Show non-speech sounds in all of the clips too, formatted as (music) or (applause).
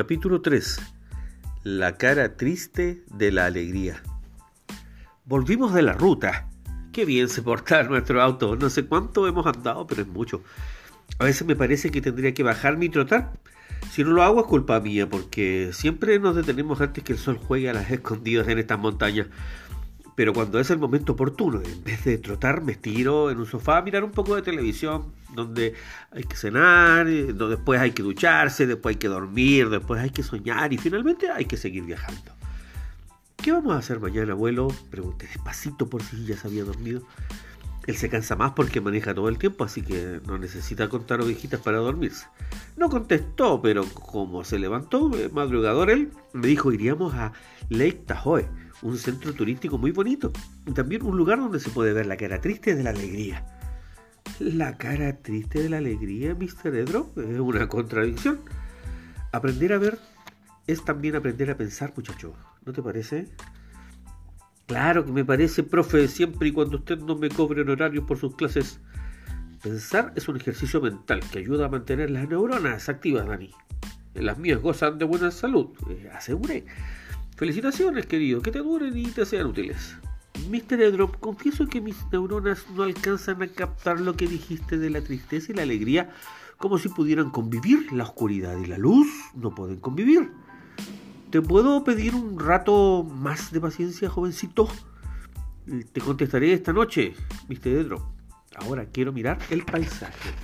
Capítulo 3. La cara triste de la alegría. Volvimos de la ruta. Qué bien se porta nuestro auto. No sé cuánto hemos andado, pero es mucho. A veces me parece que tendría que bajarme y trotar. Si no lo hago es culpa mía, porque siempre nos detenemos antes que el sol juegue a las (laughs) escondidas en estas montañas. Pero cuando es el momento oportuno, en vez de trotar, me estiro en un sofá a mirar un poco de televisión, donde hay que cenar, eh, donde después hay que ducharse, después hay que dormir, después hay que soñar y finalmente hay que seguir viajando. ¿Qué vamos a hacer mañana, abuelo? Pregunté despacito por si ya se había dormido. Él se cansa más porque maneja todo el tiempo, así que no necesita contar ovejitas para dormirse. No contestó, pero como se levantó, eh, madrugador él, me dijo iríamos a Lake Tahoe un centro turístico muy bonito y también un lugar donde se puede ver la cara triste de la alegría. La cara triste de la alegría, Mr. Edro, es una contradicción. Aprender a ver es también aprender a pensar, muchacho. ¿No te parece? Claro que me parece, profe, siempre y cuando usted no me cobre honorarios por sus clases. Pensar es un ejercicio mental que ayuda a mantener las neuronas activas, Dani. Las mías gozan de buena salud, eh. Felicitaciones, querido, que te duren y te sean útiles. Mr. Edrop, confieso que mis neuronas no alcanzan a captar lo que dijiste de la tristeza y la alegría como si pudieran convivir. La oscuridad y la luz no pueden convivir. ¿Te puedo pedir un rato más de paciencia, jovencito? Te contestaré esta noche, Mr. Edrop. Ahora quiero mirar el paisaje.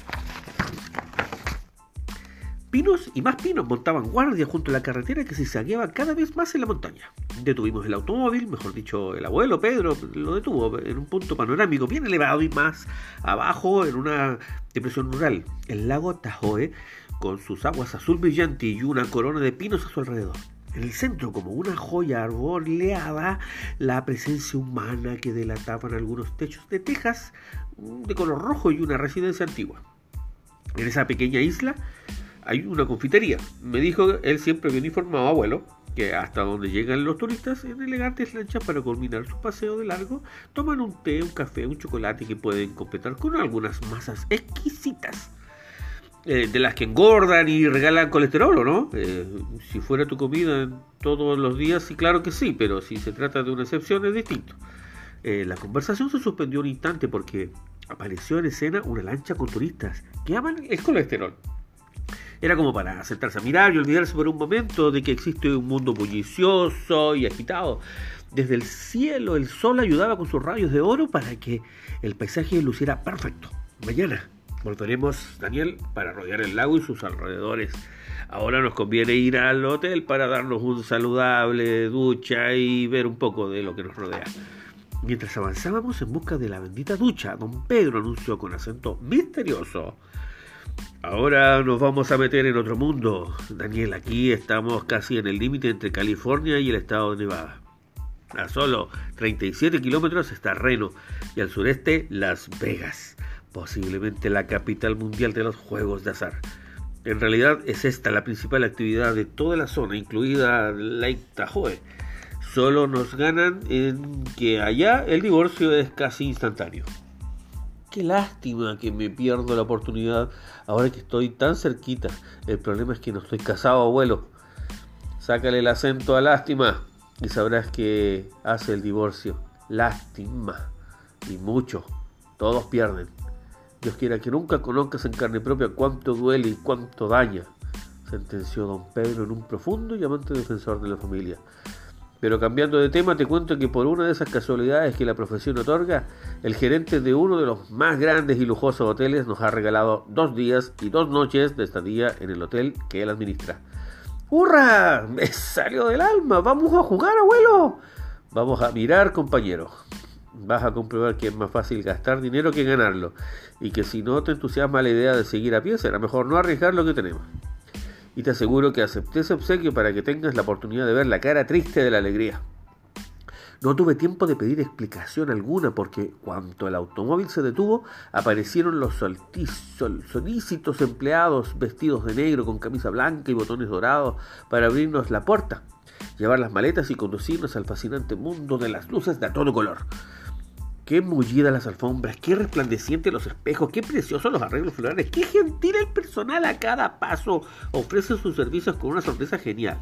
Pinos y más pinos montaban guardia junto a la carretera que se saqueaba cada vez más en la montaña. Detuvimos el automóvil, mejor dicho, el abuelo Pedro lo detuvo en un punto panorámico bien elevado y más abajo en una depresión rural. El lago Tahoe, con sus aguas azul brillante y una corona de pinos a su alrededor. En el centro, como una joya arboleada, la presencia humana que delataban algunos techos de tejas de color rojo y una residencia antigua. En esa pequeña isla hay una confitería. Me dijo él siempre bien informado, abuelo, que hasta donde llegan los turistas en elegantes lanchas para culminar su paseo de largo, toman un té, un café, un chocolate que pueden completar con algunas masas exquisitas. Eh, de las que engordan y regalan colesterol, no? Eh, si fuera tu comida todos los días, sí, claro que sí, pero si se trata de una excepción es distinto. Eh, la conversación se suspendió un instante porque apareció en escena una lancha con turistas que aman el colesterol. Era como para sentarse a mirar y olvidarse por un momento de que existe un mundo bullicioso y agitado. Desde el cielo el sol ayudaba con sus rayos de oro para que el paisaje luciera perfecto. Mañana volveremos, Daniel, para rodear el lago y sus alrededores. Ahora nos conviene ir al hotel para darnos un saludable ducha y ver un poco de lo que nos rodea. Mientras avanzábamos en busca de la bendita ducha, don Pedro anunció con acento misterioso. Ahora nos vamos a meter en otro mundo. Daniel, aquí estamos casi en el límite entre California y el estado de Nevada. A solo 37 kilómetros está Reno y al sureste Las Vegas, posiblemente la capital mundial de los juegos de azar. En realidad es esta la principal actividad de toda la zona, incluida Lake Tahoe. Solo nos ganan en que allá el divorcio es casi instantáneo. Qué lástima que me pierdo la oportunidad ahora que estoy tan cerquita. El problema es que no estoy casado, abuelo. Sácale el acento a lástima y sabrás que hace el divorcio. Lástima. Y mucho. Todos pierden. Dios quiera que nunca conozcas en carne propia cuánto duele y cuánto daña, sentenció don Pedro en un profundo y amante defensor de la familia. Pero cambiando de tema, te cuento que por una de esas casualidades que la profesión otorga, el gerente de uno de los más grandes y lujosos hoteles nos ha regalado dos días y dos noches de estadía en el hotel que él administra. ¡Hurra! ¡Me salió del alma! ¡Vamos a jugar, abuelo! Vamos a mirar, compañero. Vas a comprobar que es más fácil gastar dinero que ganarlo. Y que si no te entusiasma la idea de seguir a pie, será mejor no arriesgar lo que tenemos y te aseguro que acepté ese obsequio para que tengas la oportunidad de ver la cara triste de la alegría. No tuve tiempo de pedir explicación alguna porque cuando el automóvil se detuvo aparecieron los solícitos empleados vestidos de negro con camisa blanca y botones dorados para abrirnos la puerta, llevar las maletas y conducirnos al fascinante mundo de las luces de todo color. Qué mullidas las alfombras, qué resplandecientes los espejos, qué preciosos los arreglos florales, qué gentil el personal a cada paso. Ofrece sus servicios con una sonrisa genial.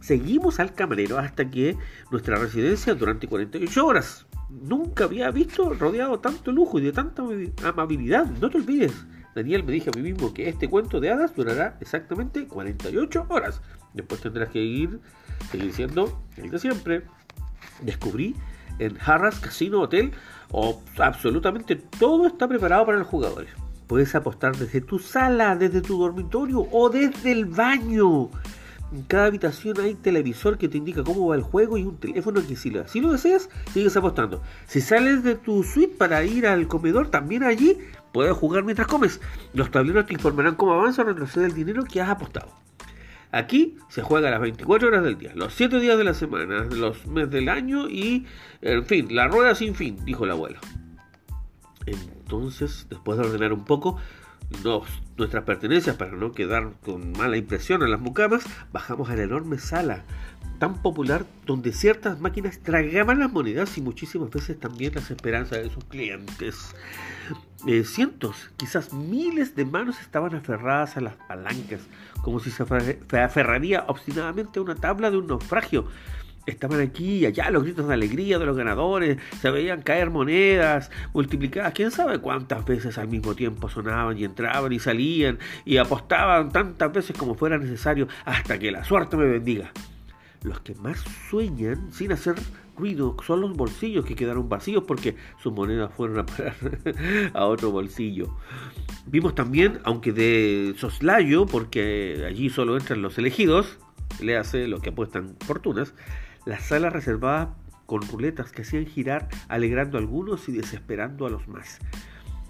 Seguimos al camarero hasta que nuestra residencia durante 48 horas. Nunca había visto rodeado tanto lujo y de tanta amabilidad. No te olvides, Daniel me dijo a mí mismo que este cuento de hadas durará exactamente 48 horas. Después tendrás que ir, seguir siendo el de siempre. Descubrí en Harras Casino Hotel o absolutamente todo está preparado para los jugadores. Puedes apostar desde tu sala, desde tu dormitorio o desde el baño. En cada habitación hay televisor que te indica cómo va el juego y un teléfono que si lo, si lo deseas, sigues apostando. Si sales de tu suite para ir al comedor, también allí puedes jugar mientras comes. Los tableros te informarán cómo avanza o retrocede el dinero que has apostado. Aquí se juega las 24 horas del día, los 7 días de la semana, los meses del año y, en fin, la rueda sin fin, dijo el abuelo. Entonces, después de ordenar un poco, nuestras pertenencias para no quedar con mala impresión en las mucamas, bajamos a la enorme sala tan popular donde ciertas máquinas tragaban las monedas y muchísimas veces también las esperanzas de sus clientes. Eh, cientos, quizás miles de manos estaban aferradas a las palancas, como si se aferraría obstinadamente a una tabla de un naufragio estaban aquí y allá los gritos de alegría de los ganadores, se veían caer monedas multiplicadas, quién sabe cuántas veces al mismo tiempo sonaban y entraban y salían y apostaban tantas veces como fuera necesario hasta que la suerte me bendiga. Los que más sueñan sin hacer son los bolsillos que quedaron vacíos porque sus monedas fueron a parar (laughs) a otro bolsillo. Vimos también, aunque de soslayo, porque allí solo entran los elegidos, le hace lo que apuestan fortunas, las salas reservadas con ruletas que hacían girar alegrando a algunos y desesperando a los más.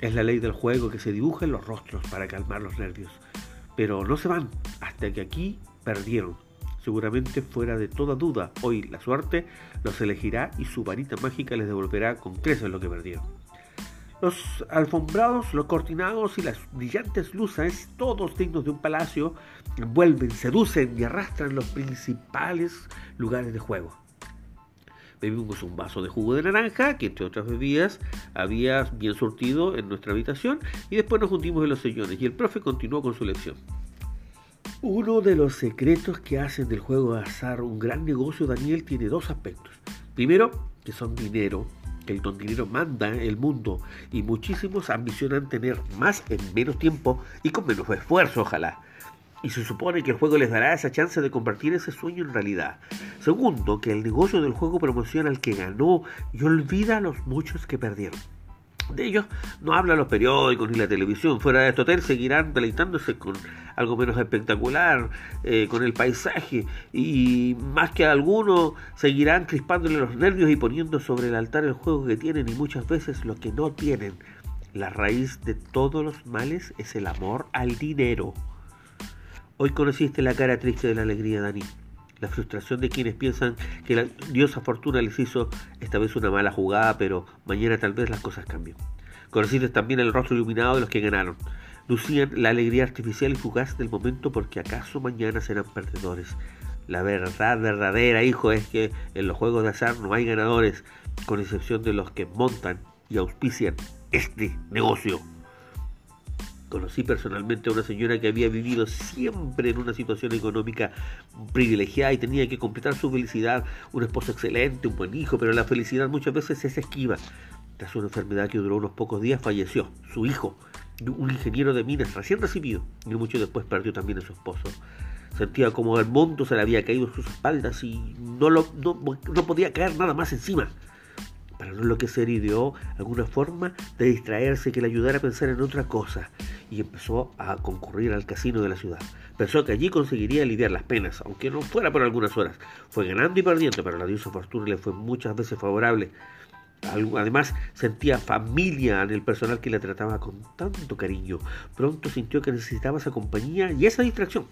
Es la ley del juego que se dibuja en los rostros para calmar los nervios. Pero no se van hasta que aquí perdieron. Seguramente fuera de toda duda, hoy la suerte los elegirá y su varita mágica les devolverá con creces lo que perdieron. Los alfombrados, los cortinados y las brillantes luces, todos dignos de un palacio, envuelven, seducen y arrastran los principales lugares de juego. Bebimos un vaso de jugo de naranja, que entre otras bebidas había bien surtido en nuestra habitación, y después nos hundimos en los sillones, y el profe continuó con su lección. Uno de los secretos que hacen del juego de azar un gran negocio, Daniel, tiene dos aspectos. Primero, que son dinero, que el don dinero manda el mundo y muchísimos ambicionan tener más en menos tiempo y con menos esfuerzo, ojalá. Y se supone que el juego les dará esa chance de convertir ese sueño en realidad. Segundo, que el negocio del juego promociona al que ganó y olvida a los muchos que perdieron. De ellos no hablan los periódicos ni la televisión. Fuera de este hotel seguirán deleitándose con algo menos espectacular, eh, con el paisaje, y más que algunos seguirán crispándole los nervios y poniendo sobre el altar el juego que tienen y muchas veces lo que no tienen. La raíz de todos los males es el amor al dinero. Hoy conociste la cara triste de la alegría, Dani la frustración de quienes piensan que la diosa fortuna les hizo esta vez una mala jugada, pero mañana tal vez las cosas cambien. Conociste también el rostro iluminado de los que ganaron. Lucían la alegría artificial y fugaz del momento porque acaso mañana serán perdedores. La verdad verdadera, hijo, es que en los juegos de azar no hay ganadores, con excepción de los que montan y auspician este negocio. Conocí personalmente a una señora que había vivido siempre en una situación económica privilegiada y tenía que completar su felicidad, un esposo excelente, un buen hijo, pero la felicidad muchas veces es esquiva. Tras una enfermedad que duró unos pocos días, falleció su hijo, un ingeniero de minas recién recibido, y mucho después perdió también a su esposo. Sentía como el mundo se le había caído en sus espaldas y no, lo, no, no podía caer nada más encima para no enloquecer ideó alguna forma de distraerse que le ayudara a pensar en otra cosa y empezó a concurrir al casino de la ciudad. Pensó que allí conseguiría aliviar las penas, aunque no fuera por algunas horas. Fue ganando y perdiendo, pero la diosa fortuna le fue muchas veces favorable. Además, sentía familia en el personal que le trataba con tanto cariño. Pronto sintió que necesitaba esa compañía y esa distracción.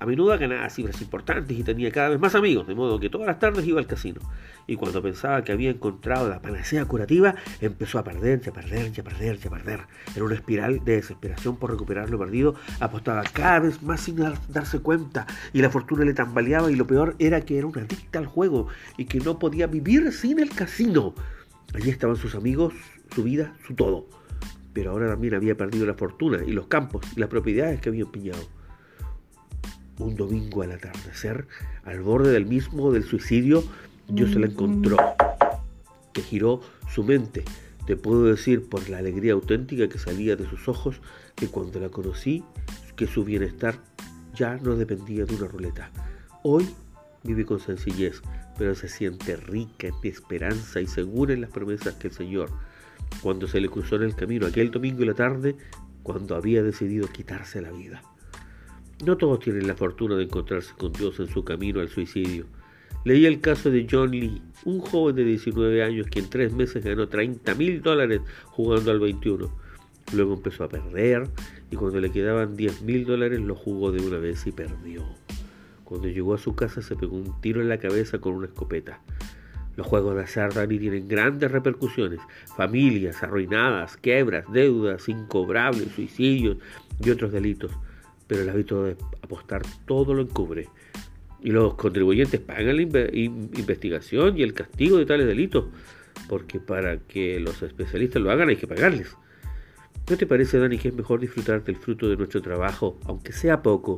A menudo ganaba cifras importantes y tenía cada vez más amigos, de modo que todas las tardes iba al casino. Y cuando pensaba que había encontrado la panacea curativa, empezó a perder, a perder, a perder, a perder. En una espiral de desesperación por recuperar lo perdido, apostaba cada vez más sin darse cuenta, y la fortuna le tambaleaba, y lo peor era que era una adicta al juego, y que no podía vivir sin el casino. Allí estaban sus amigos, su vida, su todo. Pero ahora también había perdido la fortuna y los campos y las propiedades que había empeñado. Un domingo al atardecer, al borde del mismo del suicidio, Dios se la encontró, que giró su mente. Te puedo decir por la alegría auténtica que salía de sus ojos que cuando la conocí, que su bienestar ya no dependía de una ruleta. Hoy vive con sencillez, pero se siente rica en esperanza y segura en las promesas que el Señor, cuando se le cruzó en el camino aquel domingo y la tarde, cuando había decidido quitarse la vida. No todos tienen la fortuna de encontrarse con Dios en su camino al suicidio. Leí el caso de John Lee, un joven de 19 años que en tres meses ganó 30 mil dólares jugando al 21. Luego empezó a perder y cuando le quedaban 10 mil dólares lo jugó de una vez y perdió. Cuando llegó a su casa se pegó un tiro en la cabeza con una escopeta. Los juegos de azar Dani tienen grandes repercusiones. Familias arruinadas, quebras, deudas incobrables, suicidios y otros delitos. Pero el hábito de apostar todo lo encubre. Y los contribuyentes pagan la investigación y el castigo de tales delitos. Porque para que los especialistas lo hagan hay que pagarles. ¿No te parece, Dani, que es mejor disfrutar del fruto de nuestro trabajo, aunque sea poco?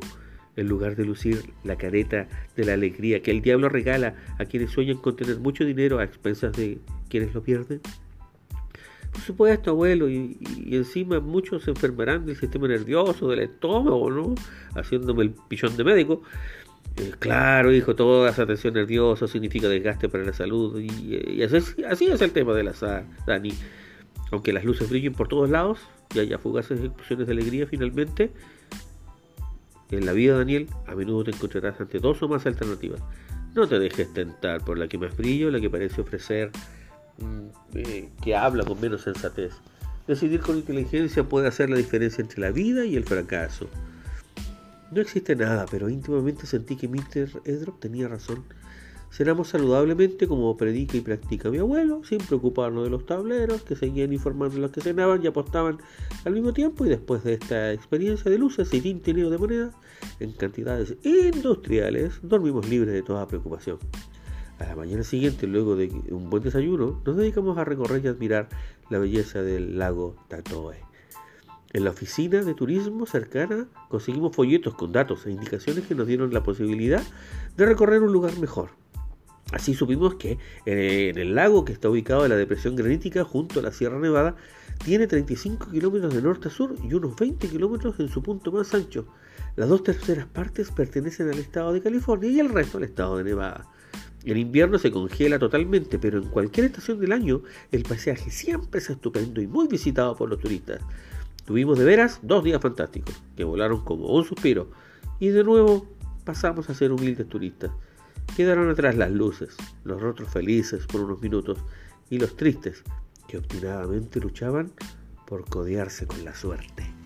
En lugar de lucir la careta de la alegría que el diablo regala a quienes sueñan con tener mucho dinero a expensas de quienes lo pierden? Por supuesto, abuelo, y, encima muchos se enfermarán del sistema nervioso, del estómago, ¿no? Haciéndome el pichón de médico. Eh, claro, hijo, toda esa tensión nerviosa significa desgaste para la salud, y, así, así, es el tema de la Dani. Aunque las luces brillen por todos lados y haya fugaces explosiones de alegría finalmente, en la vida, Daniel, a menudo te encontrarás ante dos o más alternativas. No te dejes tentar por la que más brillo, la que parece ofrecer, mm, eh, que habla con menos sensatez. Decidir con inteligencia puede hacer la diferencia entre la vida y el fracaso. No existe nada, pero íntimamente sentí que Mr. Edrop tenía razón. Cenamos saludablemente como predica y practica mi abuelo, sin preocuparnos de los tableros que seguían informando los que cenaban y apostaban al mismo tiempo. Y después de esta experiencia de luces y tintineo de moneda en cantidades industriales, dormimos libres de toda preocupación. A la mañana siguiente, luego de un buen desayuno, nos dedicamos a recorrer y admirar la belleza del lago Tatoe. En la oficina de turismo cercana conseguimos folletos con datos e indicaciones que nos dieron la posibilidad de recorrer un lugar mejor. Así supimos que eh, en el lago que está ubicado en la depresión granítica junto a la Sierra Nevada tiene 35 kilómetros de norte a sur y unos 20 kilómetros en su punto más ancho. Las dos terceras partes pertenecen al estado de California y el resto al estado de Nevada. En invierno se congela totalmente, pero en cualquier estación del año el paisaje siempre es estupendo y muy visitado por los turistas. Tuvimos de veras dos días fantásticos, que volaron como un suspiro, y de nuevo pasamos a ser humildes turistas. Quedaron atrás las luces, los rostros felices por unos minutos y los tristes que obstinadamente luchaban por codearse con la suerte.